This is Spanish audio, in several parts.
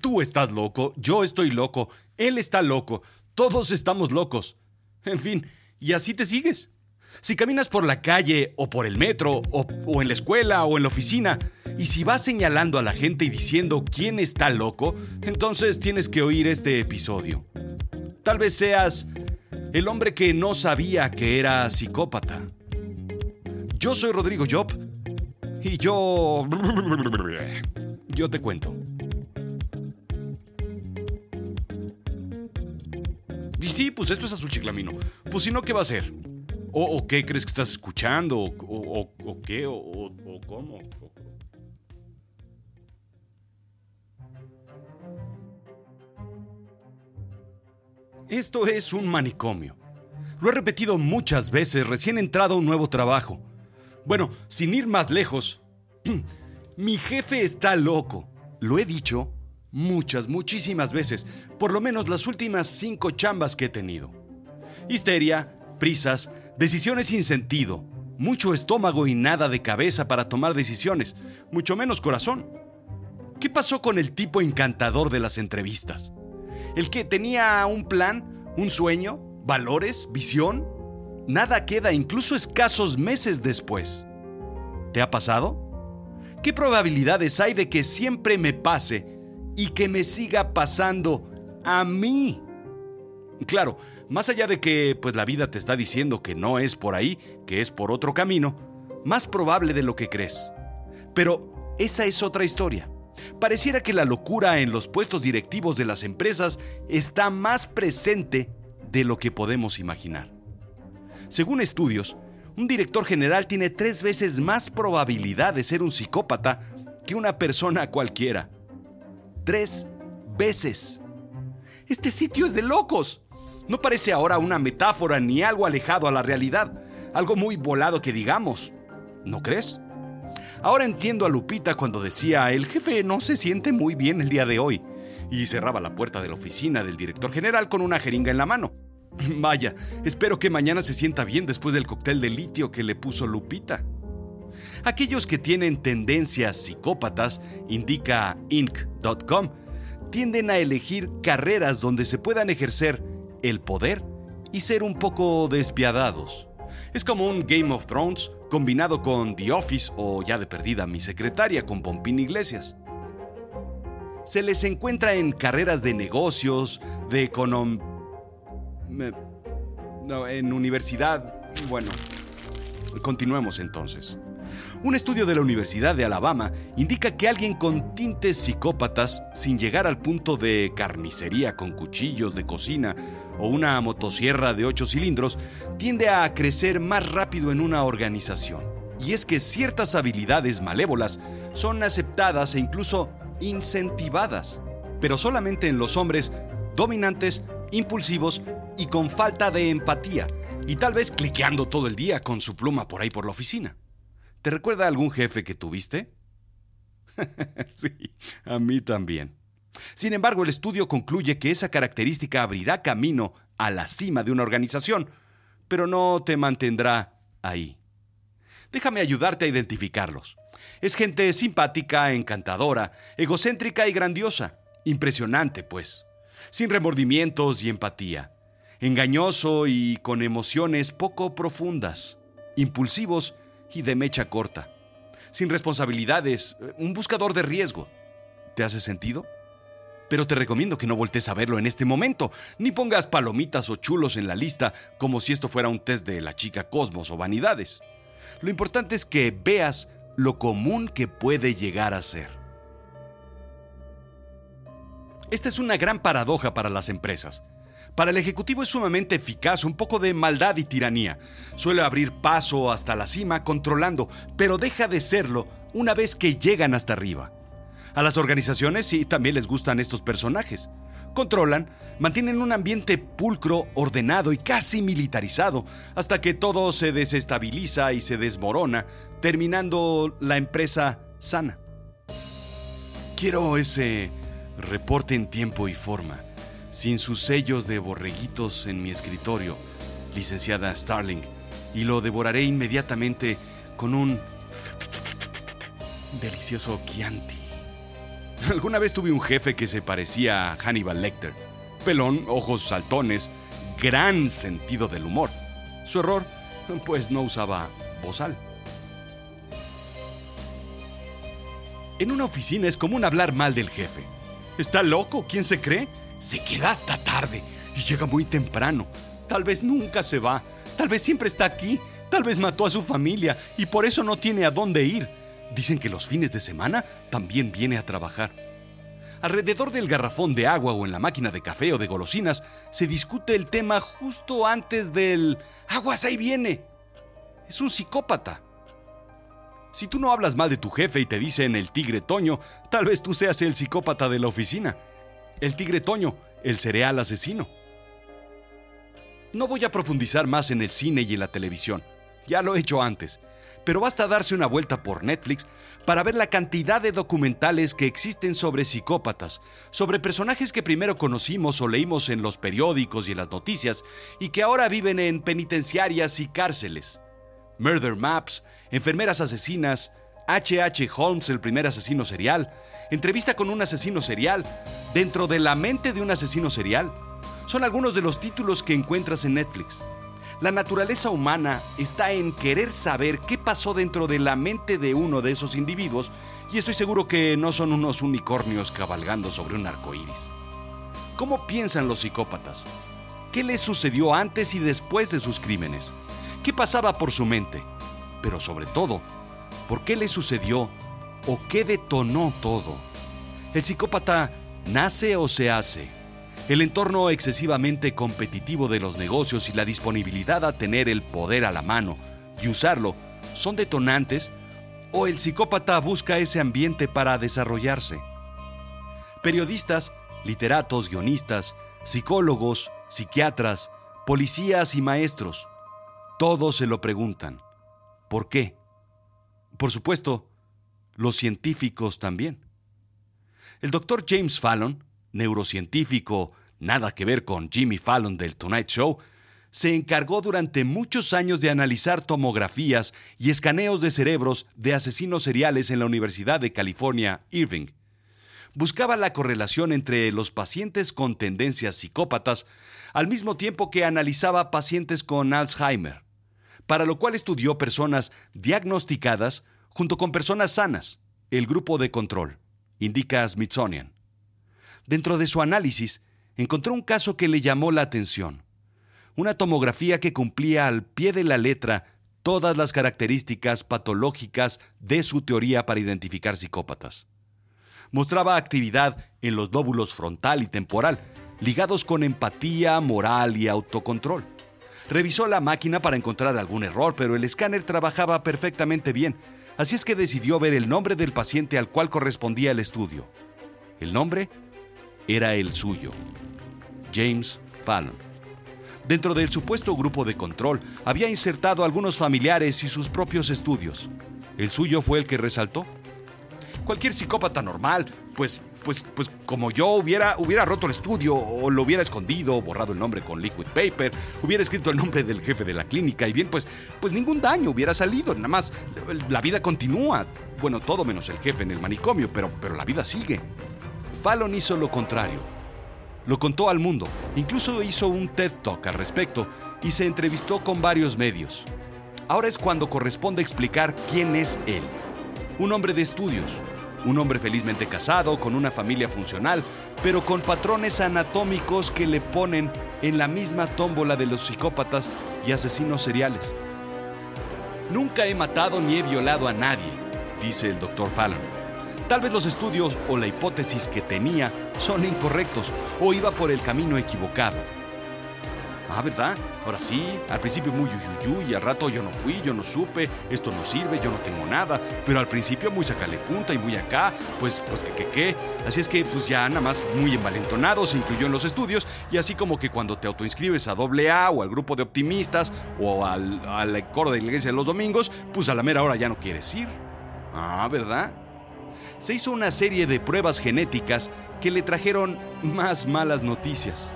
Tú estás loco, yo estoy loco, él está loco, todos estamos locos. En fin, y así te sigues. Si caminas por la calle o por el metro o, en la escuela o en la oficina y si vas señalando a la gente y diciendo quién está loco, entonces tienes que oír este episodio. Tal vez seas el hombre que no sabía que era psicópata. Yo soy Rodrigo Job y yo... Yo te cuento. Sí, pues esto es azul chiclamino. Pues si no, ¿qué va a ser? ¿O, qué crees que estás escuchando? ¿O, qué? ¿O, cómo? Esto es un manicomio. Lo he repetido muchas veces recién entrado a un nuevo trabajo. Bueno, sin ir más lejos, mi jefe está loco. Lo he dicho muchas, muchísimas veces, por lo menos las últimas cinco chambas que he tenido. Histeria, prisas, decisiones sin sentido, mucho estómago y nada de cabeza para tomar decisiones, mucho menos corazón. ¿Qué pasó con el tipo encantador de las entrevistas? El que tenía un plan, un sueño, valores, visión. Nada queda incluso escasos meses después. ¿Te ha pasado? ¿Qué probabilidades hay de que siempre me pase y que me siga pasando a mí? Claro, más allá de que pues la vida te está diciendo que no es por ahí, que es por otro camino, más probable de lo que crees. Pero esa es otra historia. Pareciera que la locura en los puestos directivos de las empresas está más presente de lo que podemos imaginar. Según estudios, un director general tiene tres veces más probabilidad de ser un psicópata que una persona cualquiera. Tres veces. Este sitio es de locos. No parece ahora una metáfora ni algo alejado a la realidad, algo muy volado que digamos. ¿No crees? Ahora entiendo a Lupita cuando decía, el jefe no se siente muy bien el día de hoy, y cerraba la puerta de la oficina del director general con una jeringa en la mano. Vaya, espero que mañana se sienta bien después del cóctel de litio que le puso Lupita. Aquellos que tienen tendencias psicópatas, indica inc.com, tienden a elegir carreras donde se puedan ejercer el poder y ser un poco despiadados. Es como un Game of Thrones combinado con The Office o ya de perdida mi secretaria con Pompín Iglesias. Se les encuentra en carreras de negocios, de econom... No, en universidad... Bueno, continuemos entonces. Un estudio de la Universidad de Alabama indica que alguien con tintes psicópatas, sin llegar al punto de carnicería con cuchillos de cocina o una motosierra de 8 cilindros tiende a crecer más rápido en una organización. Y es que ciertas habilidades malévolas son aceptadas e incluso incentivadas, pero solamente en los hombres dominantes, impulsivos y con falta de empatía, y tal vez cliqueando todo el día con su pluma por ahí por la oficina. ¿Te recuerda algún jefe que tuviste? sí, a mí también. Sin embargo, el estudio concluye que esa característica abrirá camino a la cima de una organización, pero no te mantendrá ahí. Déjame ayudarte a identificarlos. Es gente simpática, encantadora, egocéntrica y grandiosa. Impresionante, pues. Sin remordimientos y empatía. Engañoso y con emociones poco profundas. Impulsivos y de mecha corta. Sin responsabilidades, un buscador de riesgo. ¿Te hace sentido? pero te recomiendo que no voltees a verlo en este momento, ni pongas palomitas o chulos en la lista como si esto fuera un test de la chica Cosmos o vanidades. Lo importante es que veas lo común que puede llegar a ser. Esta es una gran paradoja para las empresas. Para el ejecutivo es sumamente eficaz un poco de maldad y tiranía. Suele abrir paso hasta la cima controlando, pero deja de serlo una vez que llegan hasta arriba. A las organizaciones sí también les gustan estos personajes. Controlan, mantienen un ambiente pulcro, ordenado y casi militarizado, hasta que todo se desestabiliza y se desmorona, terminando la empresa sana. Quiero ese reporte en tiempo y forma, sin sus sellos de borreguitos en mi escritorio, licenciada Starling, y lo devoraré inmediatamente con un delicioso Chianti. Alguna vez tuve un jefe que se parecía a Hannibal Lecter. Pelón, ojos saltones, gran sentido del humor. Su error, pues no usaba bozal. En una oficina es común hablar mal del jefe. ¿Está loco? ¿Quién se cree? Se queda hasta tarde y llega muy temprano. Tal vez nunca se va. Tal vez siempre está aquí. Tal vez mató a su familia y por eso no tiene a dónde ir. Dicen que los fines de semana también viene a trabajar. Alrededor del garrafón de agua o en la máquina de café o de golosinas se discute el tema justo antes del... ¡Aguas, ahí viene! Es un psicópata. Si tú no hablas mal de tu jefe y te dicen el tigre Toño, tal vez tú seas el psicópata de la oficina. El tigre Toño, el cereal asesino. No voy a profundizar más en el cine y en la televisión. Ya lo he hecho antes. Pero basta darse una vuelta por Netflix para ver la cantidad de documentales que existen sobre psicópatas, sobre personajes que primero conocimos o leímos en los periódicos y en las noticias y que ahora viven en penitenciarias y cárceles. Murder Maps, Enfermeras Asesinas, H.H. Holmes, el primer asesino serial, Entrevista con un asesino serial, Dentro de la mente de un asesino serial, son algunos de los títulos que encuentras en Netflix. La naturaleza humana está en querer saber qué pasó dentro de la mente de uno de esos individuos y estoy seguro que no son unos unicornios cabalgando sobre un arco iris. ¿Cómo piensan los psicópatas? ¿Qué les sucedió antes y después de sus crímenes? ¿Qué pasaba por su mente? Pero sobre todo, ¿por qué le sucedió o qué detonó todo? ¿El psicópata nace o se hace? El entorno excesivamente competitivo de los negocios y la disponibilidad a tener el poder a la mano y usarlo son detonantes o el psicópata busca ese ambiente para desarrollarse. Periodistas, literatos, guionistas, psicólogos, psiquiatras, policías y maestros, todos se lo preguntan. ¿Por qué? Por supuesto, los científicos también. El doctor James Fallon, neurocientífico, nada que ver con Jimmy Fallon del Tonight Show, se encargó durante muchos años de analizar tomografías y escaneos de cerebros de asesinos seriales en la Universidad de California, Irving. Buscaba la correlación entre los pacientes con tendencias psicópatas al mismo tiempo que analizaba pacientes con Alzheimer, para lo cual estudió personas diagnosticadas junto con personas sanas, el grupo de control, indica Smithsonian. Dentro de su análisis, encontró un caso que le llamó la atención. Una tomografía que cumplía al pie de la letra todas las características patológicas de su teoría para identificar psicópatas. Mostraba actividad en los lóbulos frontal y temporal, ligados con empatía, moral y autocontrol. Revisó la máquina para encontrar algún error, pero el escáner trabajaba perfectamente bien, así es que decidió ver el nombre del paciente al cual correspondía el estudio. El nombre era el suyo, James Fallon. Dentro del supuesto grupo de control había insertado algunos familiares y sus propios estudios. El suyo fue el que resaltó. Cualquier psicópata normal, pues, pues, pues como yo hubiera, hubiera roto el estudio o lo hubiera escondido, borrado el nombre con liquid paper, hubiera escrito el nombre del jefe de la clínica y bien, pues, pues ningún daño hubiera salido. Nada más la vida continúa. Bueno, todo menos el jefe en el manicomio, pero, pero la vida sigue. Fallon hizo lo contrario. Lo contó al mundo, incluso hizo un TED Talk al respecto y se entrevistó con varios medios. Ahora es cuando corresponde explicar quién es él. Un hombre de estudios, un hombre felizmente casado, con una familia funcional, pero con patrones anatómicos que le ponen en la misma tómbola de los psicópatas y asesinos seriales. Nunca he matado ni he violado a nadie, dice el doctor Fallon. Tal vez los estudios o la hipótesis que tenía son incorrectos o iba por el camino equivocado. Ah, ¿verdad? Ahora sí, al principio muy y al rato yo no fui, yo no supe, esto no sirve, yo no tengo nada, pero al principio muy sacale punta y muy acá, pues, pues que, que, que. Así es que, pues ya nada más muy envalentonado se incluyó en los estudios y así como que cuando te autoinscribes a AA o al grupo de optimistas o al, al coro de iglesia de los domingos, pues a la mera hora ya no quieres ir. Ah, ¿verdad? se hizo una serie de pruebas genéticas que le trajeron más malas noticias.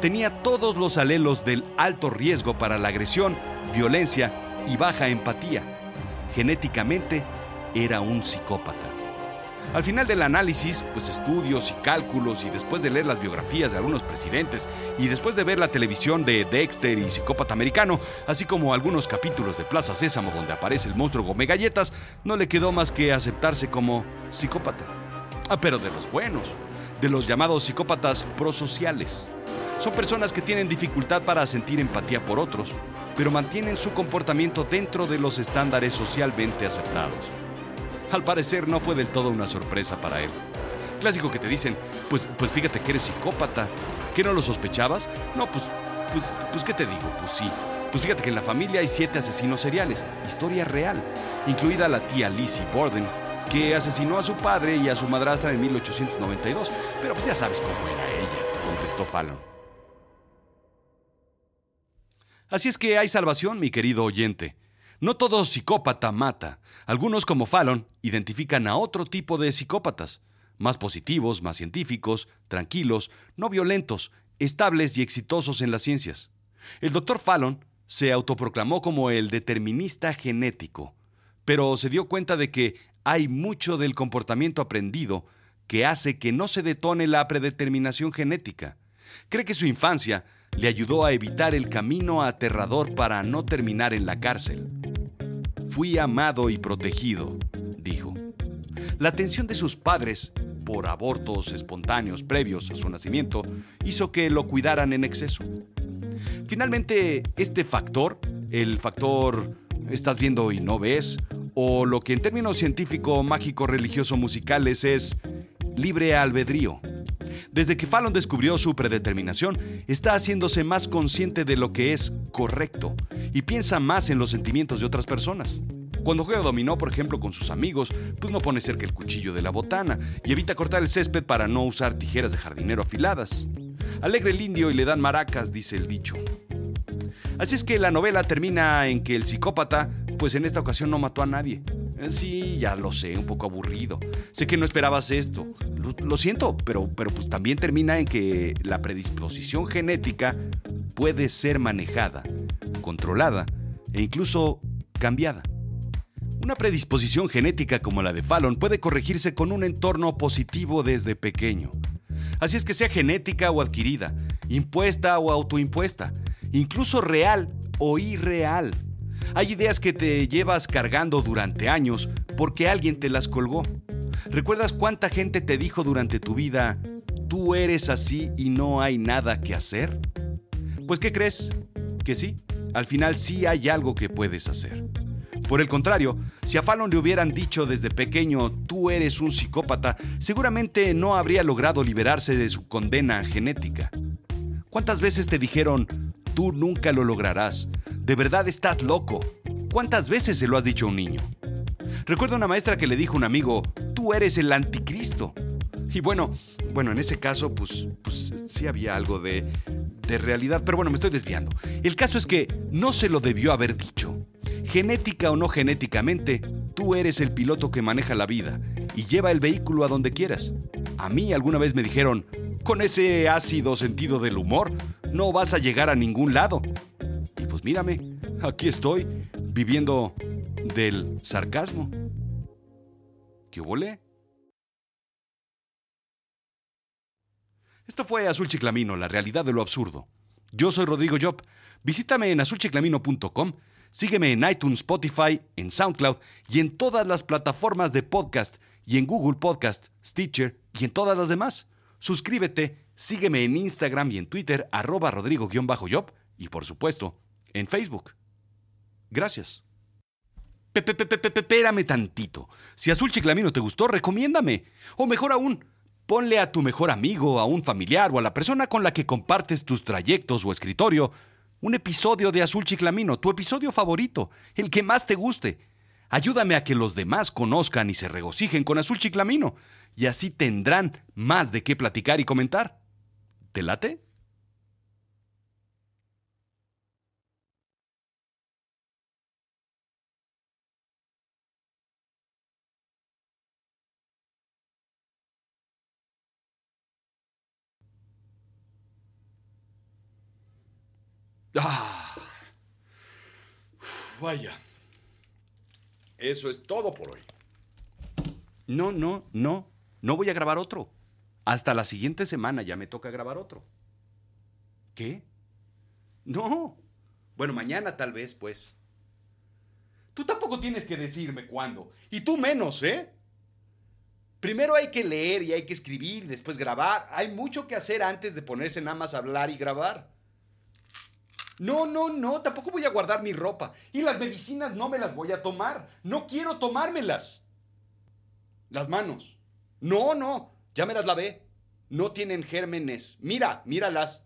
Tenía todos los alelos del alto riesgo para la agresión, violencia y baja empatía. Genéticamente era un psicópata. Al final del análisis, pues estudios y cálculos y después de leer las biografías de algunos presidentes y después de ver la televisión de Dexter y Psicópata Americano, así como algunos capítulos de Plaza Sésamo donde aparece el monstruo Gómez Galletas, no le quedó más que aceptarse como psicópata. Ah, pero de los buenos, de los llamados psicópatas prosociales. Son personas que tienen dificultad para sentir empatía por otros, pero mantienen su comportamiento dentro de los estándares socialmente aceptados. Al parecer no fue del todo una sorpresa para él. Clásico que te dicen, pues, pues fíjate que eres psicópata. ¿Que no lo sospechabas? No, pues, pues, pues, ¿qué te digo? Pues sí. Pues fíjate que en la familia hay siete asesinos seriales, historia real, incluida la tía Lizzie Borden, que asesinó a su padre y a su madrastra en 1892. Pero pues ya sabes cómo era ella, contestó Fallon. Así es que hay salvación, mi querido oyente. No todo psicópata mata. Algunos, como Fallon, identifican a otro tipo de psicópatas, más positivos, más científicos, tranquilos, no violentos, estables y exitosos en las ciencias. El doctor Fallon se autoproclamó como el determinista genético, pero se dio cuenta de que hay mucho del comportamiento aprendido que hace que no se detone la predeterminación genética. Cree que su infancia le ayudó a evitar el camino aterrador para no terminar en la cárcel. Fui amado y protegido, dijo. La atención de sus padres, por abortos espontáneos previos a su nacimiento, hizo que lo cuidaran en exceso. Finalmente, este factor, el factor estás viendo y no ves, o lo que en términos científico, mágico, religioso, musicales es libre albedrío. Desde que Fallon descubrió su predeterminación, está haciéndose más consciente de lo que es correcto y piensa más en los sentimientos de otras personas. Cuando juega dominó, por ejemplo, con sus amigos, pues no pone cerca el cuchillo de la botana y evita cortar el césped para no usar tijeras de jardinero afiladas. Alegre el indio y le dan maracas, dice el dicho. Así es que la novela termina en que el psicópata, pues en esta ocasión no mató a nadie. Sí, ya lo sé, un poco aburrido. Sé que no esperabas esto. Lo, siento, pero, pero pues también termina en que la predisposición genética puede ser manejada, controlada e incluso cambiada. Una predisposición genética como la de Fallon puede corregirse con un entorno positivo desde pequeño. Así es que sea genética o adquirida, impuesta o autoimpuesta, incluso real o irreal. Hay ideas que te llevas cargando durante años porque alguien te las colgó. ¿Recuerdas cuánta gente te dijo durante tu vida, tú eres así y no hay nada que hacer? Pues ¿qué crees? Que sí, al final sí hay algo que puedes hacer. Por el contrario, si a Fallon le hubieran dicho desde pequeño, tú eres un psicópata, seguramente no habría logrado liberarse de su condena genética. ¿Cuántas veces te dijeron, tú nunca lo lograrás? ¿De verdad estás loco? ¿Cuántas veces se lo has dicho a un niño? Recuerdo una maestra que le dijo a un amigo, tú eres el anticristo. Y bueno, bueno, en ese caso, pues, pues sí había algo de, de realidad, pero bueno, me estoy desviando. El caso es que no se lo debió haber dicho. Genética o no genéticamente, tú eres el piloto que maneja la vida y lleva el vehículo a donde quieras. A mí alguna vez me dijeron, con ese ácido sentido del humor, no vas a llegar a ningún lado. Mírame, aquí estoy, viviendo del sarcasmo. ¿Qué volé? Esto fue Azul Chiclamino, la realidad de lo absurdo. Yo soy Rodrigo Job. Visítame en azulchiclamino.com Sígueme en iTunes, Spotify, en SoundCloud y en todas las plataformas de podcast y en Google Podcast, Stitcher y en todas las demás. Suscríbete, sígueme en Instagram y en Twitter, arroba rodrigo-job y por supuesto, en Facebook. Gracias. Espérame tantito. Si Azul Chiclamino te gustó, recomiéndame. O mejor aún, ponle a tu mejor amigo, a un familiar o a la persona con la que compartes tus trayectos o escritorio un episodio de Azul Chiclamino, tu episodio favorito, el que más te guste. Ayúdame a que los demás conozcan y se regocijen con Azul Chiclamino, y así tendrán más de qué platicar y comentar. ¿Te late? Ah. Vaya. Eso es todo por hoy. No, no, no. No voy a grabar otro. Hasta la siguiente semana ya me toca grabar otro. ¿Qué? No. Bueno, mañana tal vez, pues. Tú tampoco tienes que decirme cuándo. Y tú menos, ¿eh? Primero hay que leer y hay que escribir, después grabar. Hay mucho que hacer antes de ponerse nada más a hablar y grabar. No, no, no, tampoco voy a guardar mi ropa. Y las medicinas no me las voy a tomar. No quiero tomármelas. Las manos. No, no, ya me las lavé. No tienen gérmenes. Mira, míralas.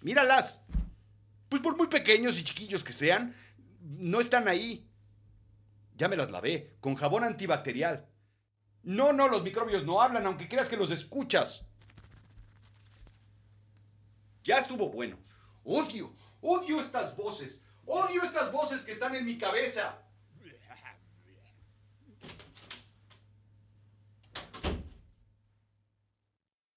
Míralas. Pues por muy pequeños y chiquillos que sean, no están ahí. Ya me las lavé, con jabón antibacterial. No, no, los microbios no hablan, aunque creas que los escuchas. Ya estuvo bueno. Odio, odio estas voces. Odio estas voces que están en mi cabeza.